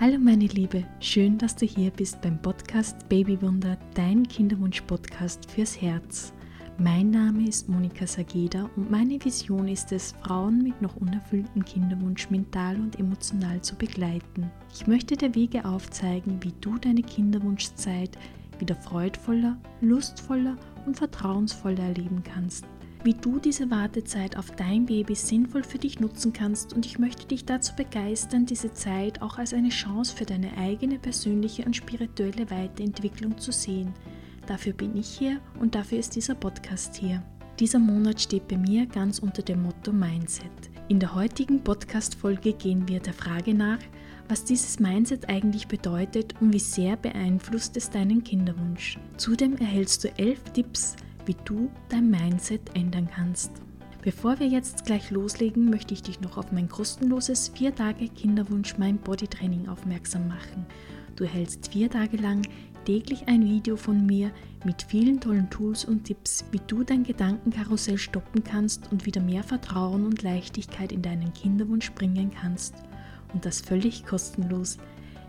Hallo meine Liebe, schön, dass du hier bist beim Podcast Babywunder, dein Kinderwunsch-Podcast fürs Herz. Mein Name ist Monika Sageda und meine Vision ist es, Frauen mit noch unerfülltem Kinderwunsch mental und emotional zu begleiten. Ich möchte dir Wege aufzeigen, wie du deine Kinderwunschzeit wieder freudvoller, lustvoller und vertrauensvoller erleben kannst wie du diese Wartezeit auf dein Baby sinnvoll für dich nutzen kannst und ich möchte dich dazu begeistern, diese Zeit auch als eine Chance für deine eigene persönliche und spirituelle Weiterentwicklung zu sehen. Dafür bin ich hier und dafür ist dieser Podcast hier. Dieser Monat steht bei mir ganz unter dem Motto Mindset. In der heutigen Podcast-Folge gehen wir der Frage nach, was dieses Mindset eigentlich bedeutet und wie sehr beeinflusst es deinen Kinderwunsch. Zudem erhältst du elf Tipps, wie du dein Mindset ändern kannst. Bevor wir jetzt gleich loslegen, möchte ich dich noch auf mein kostenloses 4 Tage Kinderwunsch Mein Body Training aufmerksam machen. Du erhältst vier Tage lang täglich ein Video von mir mit vielen tollen Tools und Tipps, wie du dein Gedankenkarussell stoppen kannst und wieder mehr Vertrauen und Leichtigkeit in deinen Kinderwunsch bringen kannst. Und das völlig kostenlos.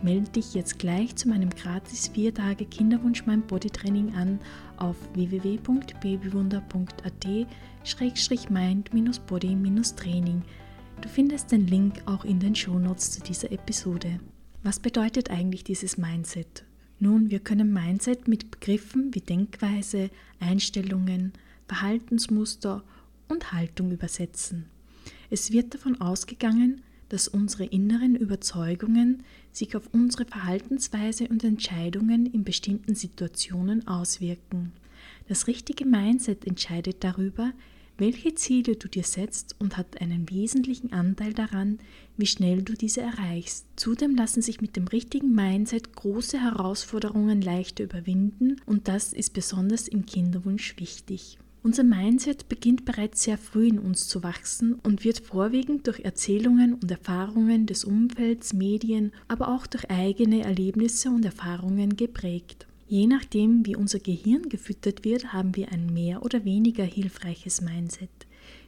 Melde dich jetzt gleich zu meinem gratis 4 Tage Kinderwunsch mein Bodytraining an auf www.babywunder.at-mind-body-training. Du findest den Link auch in den Shownotes zu dieser Episode. Was bedeutet eigentlich dieses Mindset? Nun, wir können Mindset mit Begriffen wie Denkweise, Einstellungen, Verhaltensmuster und Haltung übersetzen. Es wird davon ausgegangen, dass unsere inneren Überzeugungen sich auf unsere Verhaltensweise und Entscheidungen in bestimmten Situationen auswirken. Das richtige Mindset entscheidet darüber, welche Ziele du dir setzt und hat einen wesentlichen Anteil daran, wie schnell du diese erreichst. Zudem lassen sich mit dem richtigen Mindset große Herausforderungen leichter überwinden und das ist besonders im Kinderwunsch wichtig. Unser Mindset beginnt bereits sehr früh in uns zu wachsen und wird vorwiegend durch Erzählungen und Erfahrungen des Umfelds, Medien, aber auch durch eigene Erlebnisse und Erfahrungen geprägt. Je nachdem, wie unser Gehirn gefüttert wird, haben wir ein mehr oder weniger hilfreiches Mindset.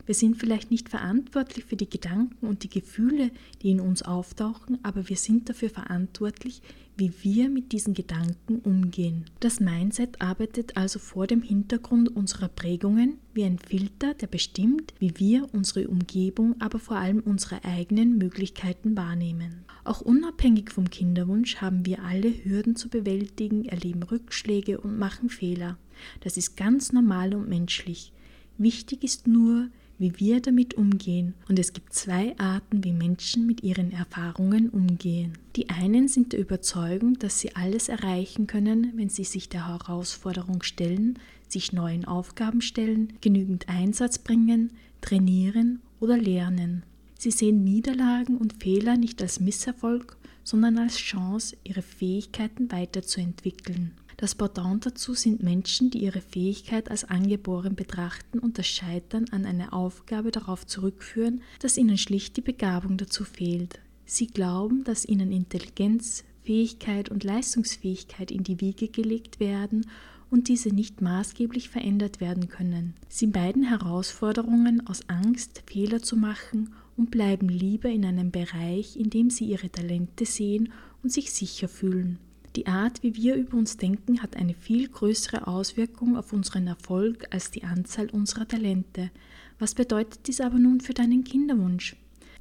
Wir sind vielleicht nicht verantwortlich für die Gedanken und die Gefühle, die in uns auftauchen, aber wir sind dafür verantwortlich, wie wir mit diesen Gedanken umgehen. Das Mindset arbeitet also vor dem Hintergrund unserer Prägungen wie ein Filter, der bestimmt, wie wir unsere Umgebung, aber vor allem unsere eigenen Möglichkeiten wahrnehmen. Auch unabhängig vom Kinderwunsch haben wir alle Hürden zu bewältigen, erleben Rückschläge und machen Fehler. Das ist ganz normal und menschlich. Wichtig ist nur, wie wir damit umgehen. Und es gibt zwei Arten, wie Menschen mit ihren Erfahrungen umgehen. Die einen sind der Überzeugung, dass sie alles erreichen können, wenn sie sich der Herausforderung stellen, sich neuen Aufgaben stellen, genügend Einsatz bringen, trainieren oder lernen. Sie sehen Niederlagen und Fehler nicht als Misserfolg, sondern als Chance, ihre Fähigkeiten weiterzuentwickeln. Das Pendant dazu sind Menschen, die ihre Fähigkeit als angeboren betrachten und das Scheitern an einer Aufgabe darauf zurückführen, dass ihnen schlicht die Begabung dazu fehlt. Sie glauben, dass ihnen Intelligenz, Fähigkeit und Leistungsfähigkeit in die Wiege gelegt werden und diese nicht maßgeblich verändert werden können. Sie beiden Herausforderungen aus Angst, Fehler zu machen und bleiben lieber in einem Bereich, in dem sie ihre Talente sehen und sich sicher fühlen. Die Art, wie wir über uns denken, hat eine viel größere Auswirkung auf unseren Erfolg als die Anzahl unserer Talente. Was bedeutet dies aber nun für deinen Kinderwunsch?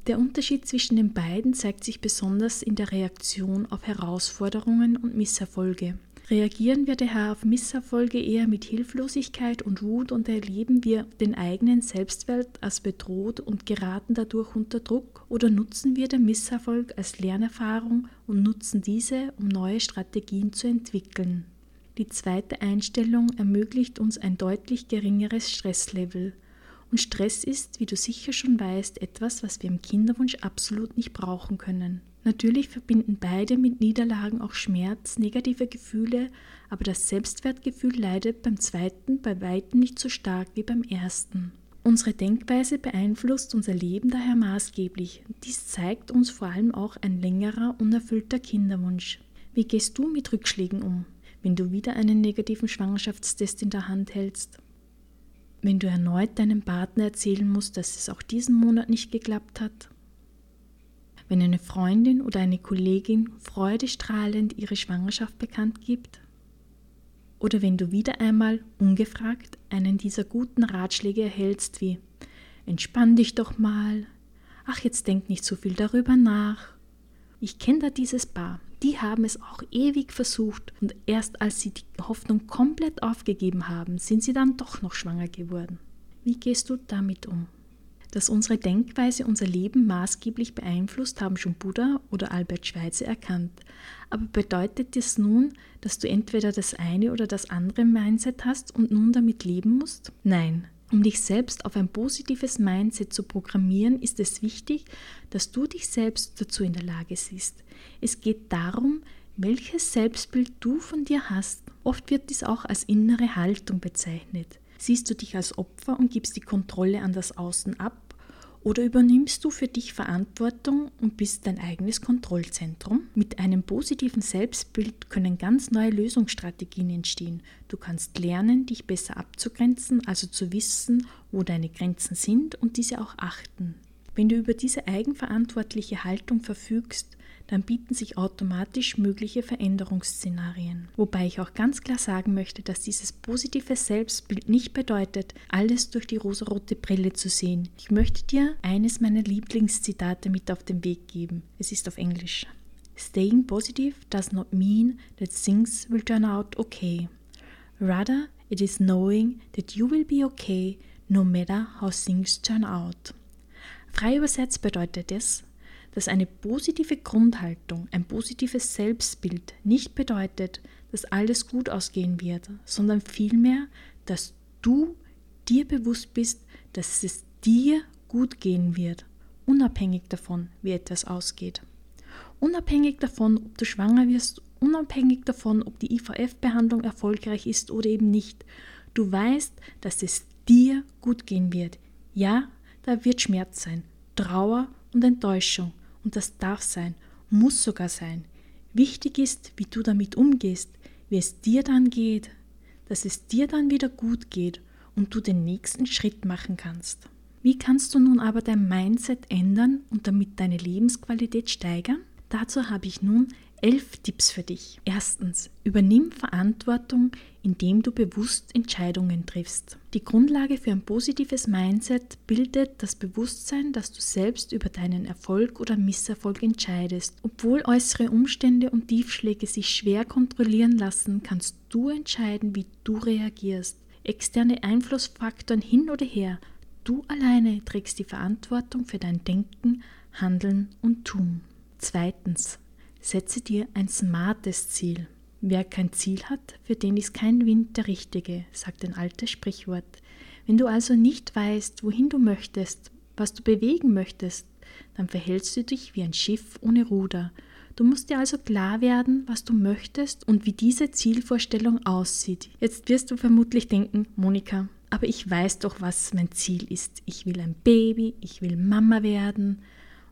Der Unterschied zwischen den beiden zeigt sich besonders in der Reaktion auf Herausforderungen und Misserfolge. Reagieren wir daher auf Misserfolge eher mit Hilflosigkeit und Wut und erleben wir den eigenen Selbstwert als bedroht und geraten dadurch unter Druck? Oder nutzen wir den Misserfolg als Lernerfahrung und nutzen diese, um neue Strategien zu entwickeln? Die zweite Einstellung ermöglicht uns ein deutlich geringeres Stresslevel. Und Stress ist, wie du sicher schon weißt, etwas, was wir im Kinderwunsch absolut nicht brauchen können. Natürlich verbinden beide mit Niederlagen auch Schmerz, negative Gefühle, aber das Selbstwertgefühl leidet beim zweiten bei weitem nicht so stark wie beim ersten. Unsere Denkweise beeinflusst unser Leben daher maßgeblich. Dies zeigt uns vor allem auch ein längerer, unerfüllter Kinderwunsch. Wie gehst du mit Rückschlägen um, wenn du wieder einen negativen Schwangerschaftstest in der Hand hältst? Wenn du erneut deinem Partner erzählen musst, dass es auch diesen Monat nicht geklappt hat? Wenn eine Freundin oder eine Kollegin freudestrahlend ihre Schwangerschaft bekannt gibt? Oder wenn du wieder einmal ungefragt einen dieser guten Ratschläge erhältst wie Entspann dich doch mal, ach jetzt denk nicht so viel darüber nach. Ich kenne da dieses Paar, die haben es auch ewig versucht und erst als sie die Hoffnung komplett aufgegeben haben, sind sie dann doch noch schwanger geworden. Wie gehst du damit um? Dass unsere Denkweise unser Leben maßgeblich beeinflusst, haben schon Buddha oder Albert Schweitzer erkannt. Aber bedeutet das nun, dass du entweder das eine oder das andere Mindset hast und nun damit leben musst? Nein. Um dich selbst auf ein positives Mindset zu programmieren, ist es wichtig, dass du dich selbst dazu in der Lage siehst. Es geht darum, welches Selbstbild du von dir hast. Oft wird dies auch als innere Haltung bezeichnet. Siehst du dich als Opfer und gibst die Kontrolle an das Außen ab? Oder übernimmst du für dich Verantwortung und bist dein eigenes Kontrollzentrum? Mit einem positiven Selbstbild können ganz neue Lösungsstrategien entstehen. Du kannst lernen, dich besser abzugrenzen, also zu wissen, wo deine Grenzen sind und diese auch achten. Wenn du über diese eigenverantwortliche Haltung verfügst, dann bieten sich automatisch mögliche Veränderungsszenarien. Wobei ich auch ganz klar sagen möchte, dass dieses positive Selbstbild nicht bedeutet, alles durch die rosarote Brille zu sehen. Ich möchte dir eines meiner Lieblingszitate mit auf den Weg geben. Es ist auf Englisch. Staying positive does not mean that things will turn out okay. Rather, it is knowing that you will be okay no matter how things turn out. Frei übersetzt bedeutet es, dass eine positive Grundhaltung, ein positives Selbstbild nicht bedeutet, dass alles gut ausgehen wird, sondern vielmehr, dass du dir bewusst bist, dass es dir gut gehen wird, unabhängig davon, wie etwas ausgeht. Unabhängig davon, ob du schwanger wirst, unabhängig davon, ob die IVF-Behandlung erfolgreich ist oder eben nicht. Du weißt, dass es dir gut gehen wird. Ja, da wird Schmerz sein, Trauer und Enttäuschung. Und das darf sein, muss sogar sein. Wichtig ist, wie du damit umgehst, wie es dir dann geht, dass es dir dann wieder gut geht und du den nächsten Schritt machen kannst. Wie kannst du nun aber dein Mindset ändern und damit deine Lebensqualität steigern? Dazu habe ich nun Elf Tipps für dich. Erstens, übernimm Verantwortung, indem du bewusst Entscheidungen triffst. Die Grundlage für ein positives Mindset bildet das Bewusstsein, dass du selbst über deinen Erfolg oder Misserfolg entscheidest. Obwohl äußere Umstände und Tiefschläge sich schwer kontrollieren lassen, kannst du entscheiden, wie du reagierst. Externe Einflussfaktoren hin oder her. Du alleine trägst die Verantwortung für dein Denken, Handeln und Tun. Zweitens, Setze dir ein smartes Ziel. Wer kein Ziel hat, für den ist kein Wind der richtige, sagt ein altes Sprichwort. Wenn du also nicht weißt, wohin du möchtest, was du bewegen möchtest, dann verhältst du dich wie ein Schiff ohne Ruder. Du musst dir also klar werden, was du möchtest und wie diese Zielvorstellung aussieht. Jetzt wirst du vermutlich denken, Monika, aber ich weiß doch, was mein Ziel ist. Ich will ein Baby, ich will Mama werden.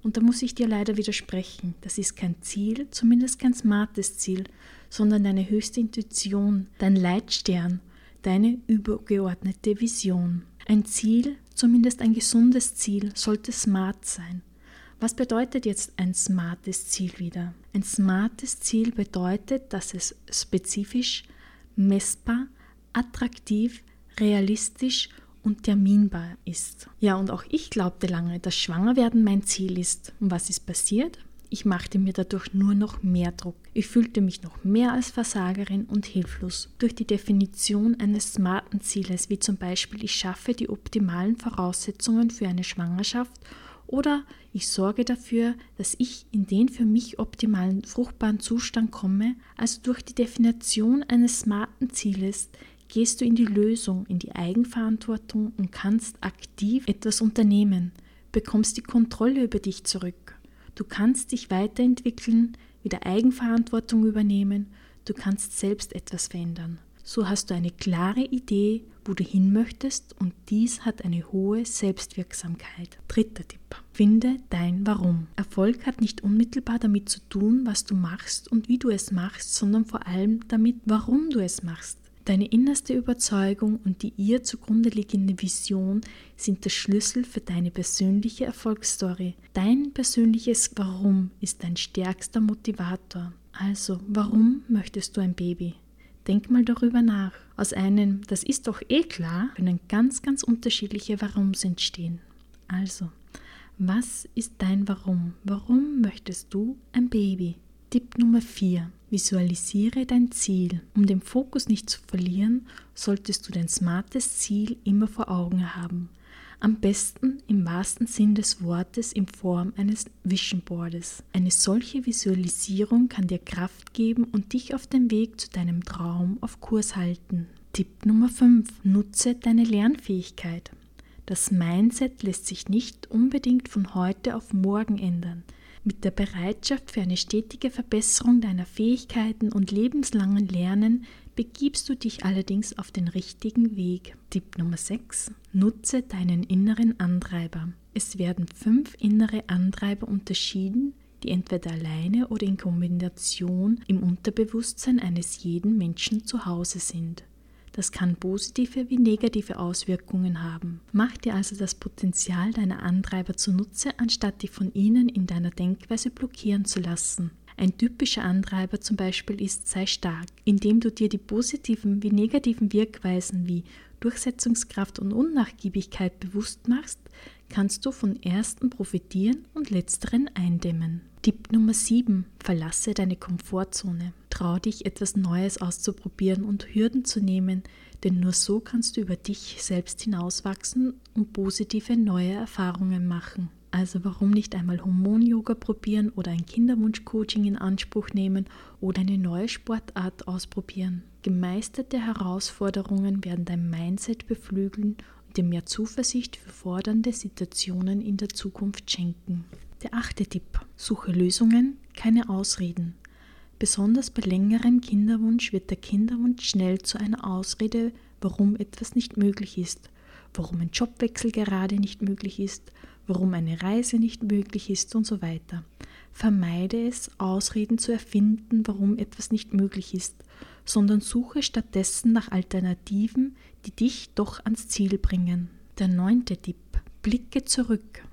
Und da muss ich dir leider widersprechen. Das ist kein Ziel, zumindest kein smartes Ziel, sondern deine höchste Intuition, dein Leitstern, deine übergeordnete Vision. Ein Ziel, zumindest ein gesundes Ziel, sollte smart sein. Was bedeutet jetzt ein smartes Ziel wieder? Ein smartes Ziel bedeutet, dass es spezifisch, messbar, attraktiv, realistisch und terminbar ist. Ja, und auch ich glaubte lange, dass Schwangerwerden mein Ziel ist. Und was ist passiert? Ich machte mir dadurch nur noch mehr Druck. Ich fühlte mich noch mehr als Versagerin und hilflos. Durch die Definition eines smarten Zieles, wie zum Beispiel ich schaffe die optimalen Voraussetzungen für eine Schwangerschaft oder ich sorge dafür, dass ich in den für mich optimalen fruchtbaren Zustand komme, also durch die Definition eines smarten Zieles gehst du in die Lösung, in die Eigenverantwortung und kannst aktiv etwas unternehmen, bekommst die Kontrolle über dich zurück. Du kannst dich weiterentwickeln, wieder Eigenverantwortung übernehmen, du kannst selbst etwas verändern. So hast du eine klare Idee, wo du hin möchtest und dies hat eine hohe Selbstwirksamkeit. Dritter Tipp. Finde dein Warum. Erfolg hat nicht unmittelbar damit zu tun, was du machst und wie du es machst, sondern vor allem damit, warum du es machst. Deine innerste Überzeugung und die ihr zugrunde liegende Vision sind der Schlüssel für deine persönliche Erfolgsstory. Dein persönliches Warum ist dein stärkster Motivator. Also, warum möchtest du ein Baby? Denk mal darüber nach. Aus einem, das ist doch eh klar, können ganz, ganz unterschiedliche Warums entstehen. Also, was ist dein Warum? Warum möchtest du ein Baby? Tipp Nummer 4. Visualisiere dein Ziel. Um den Fokus nicht zu verlieren, solltest du dein smartes Ziel immer vor Augen haben. Am besten im wahrsten Sinn des Wortes in Form eines Vision Boardes. Eine solche Visualisierung kann dir Kraft geben und dich auf dem Weg zu deinem Traum auf Kurs halten. Tipp Nummer 5. Nutze deine Lernfähigkeit. Das Mindset lässt sich nicht unbedingt von heute auf morgen ändern. Mit der Bereitschaft für eine stetige Verbesserung deiner Fähigkeiten und lebenslangen Lernen begibst du dich allerdings auf den richtigen Weg. Tipp Nummer 6. Nutze deinen inneren Antreiber. Es werden fünf innere Antreiber unterschieden, die entweder alleine oder in Kombination im Unterbewusstsein eines jeden Menschen zu Hause sind. Das kann positive wie negative Auswirkungen haben. Mach dir also das Potenzial deiner Antreiber zunutze, anstatt dich von ihnen in deiner Denkweise blockieren zu lassen. Ein typischer Antreiber zum Beispiel ist sei stark, indem du dir die positiven wie negativen Wirkweisen wie Durchsetzungskraft und Unnachgiebigkeit bewusst machst, kannst du von ersten profitieren und letzteren eindämmen. Tipp Nummer 7. Verlasse deine Komfortzone. Trau dich, etwas Neues auszuprobieren und Hürden zu nehmen, denn nur so kannst du über dich selbst hinauswachsen und positive neue Erfahrungen machen. Also warum nicht einmal Hormon-Yoga probieren oder ein Kinderwunsch-Coaching in Anspruch nehmen oder eine neue Sportart ausprobieren? Gemeisterte Herausforderungen werden dein Mindset beflügeln dir mehr Zuversicht für fordernde Situationen in der Zukunft schenken. Der achte Tipp. Suche Lösungen, keine Ausreden. Besonders bei längerem Kinderwunsch wird der Kinderwunsch schnell zu einer Ausrede, warum etwas nicht möglich ist, warum ein Jobwechsel gerade nicht möglich ist, warum eine Reise nicht möglich ist und so weiter. Vermeide es, Ausreden zu erfinden, warum etwas nicht möglich ist, sondern suche stattdessen nach Alternativen, die dich doch ans Ziel bringen. Der neunte Tipp. Blicke zurück.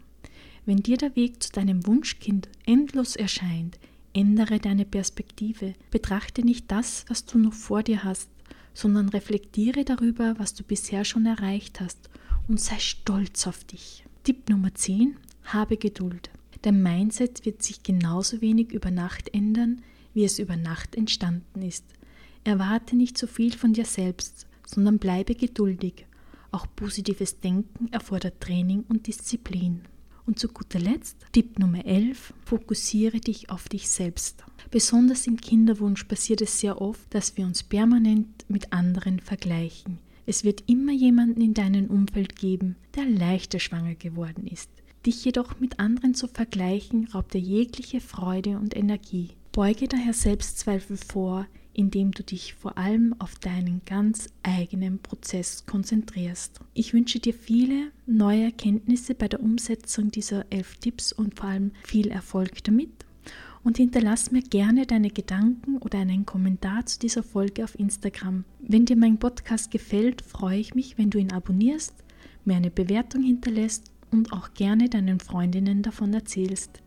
Wenn dir der Weg zu deinem Wunschkind endlos erscheint, ändere deine Perspektive. Betrachte nicht das, was du noch vor dir hast, sondern reflektiere darüber, was du bisher schon erreicht hast und sei stolz auf dich. Tipp Nummer 10. Habe Geduld. Dein Mindset wird sich genauso wenig über Nacht ändern, wie es über Nacht entstanden ist. Erwarte nicht zu viel von dir selbst, sondern bleibe geduldig. Auch positives Denken erfordert Training und Disziplin. Und zu guter Letzt, Tipp Nummer 11, fokussiere dich auf dich selbst. Besonders im Kinderwunsch passiert es sehr oft, dass wir uns permanent mit anderen vergleichen. Es wird immer jemanden in deinem Umfeld geben, der leichter schwanger geworden ist. Dich jedoch mit anderen zu vergleichen, raubt dir jegliche Freude und Energie. Beuge daher Selbstzweifel vor, indem du dich vor allem auf deinen ganz eigenen Prozess konzentrierst. Ich wünsche dir viele neue Erkenntnisse bei der Umsetzung dieser elf Tipps und vor allem viel Erfolg damit. Und hinterlass mir gerne deine Gedanken oder einen Kommentar zu dieser Folge auf Instagram. Wenn dir mein Podcast gefällt, freue ich mich, wenn du ihn abonnierst, mir eine Bewertung hinterlässt und auch gerne deinen Freundinnen davon erzählst.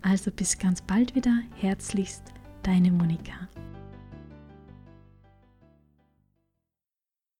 Also bis ganz bald wieder, herzlichst, deine Monika.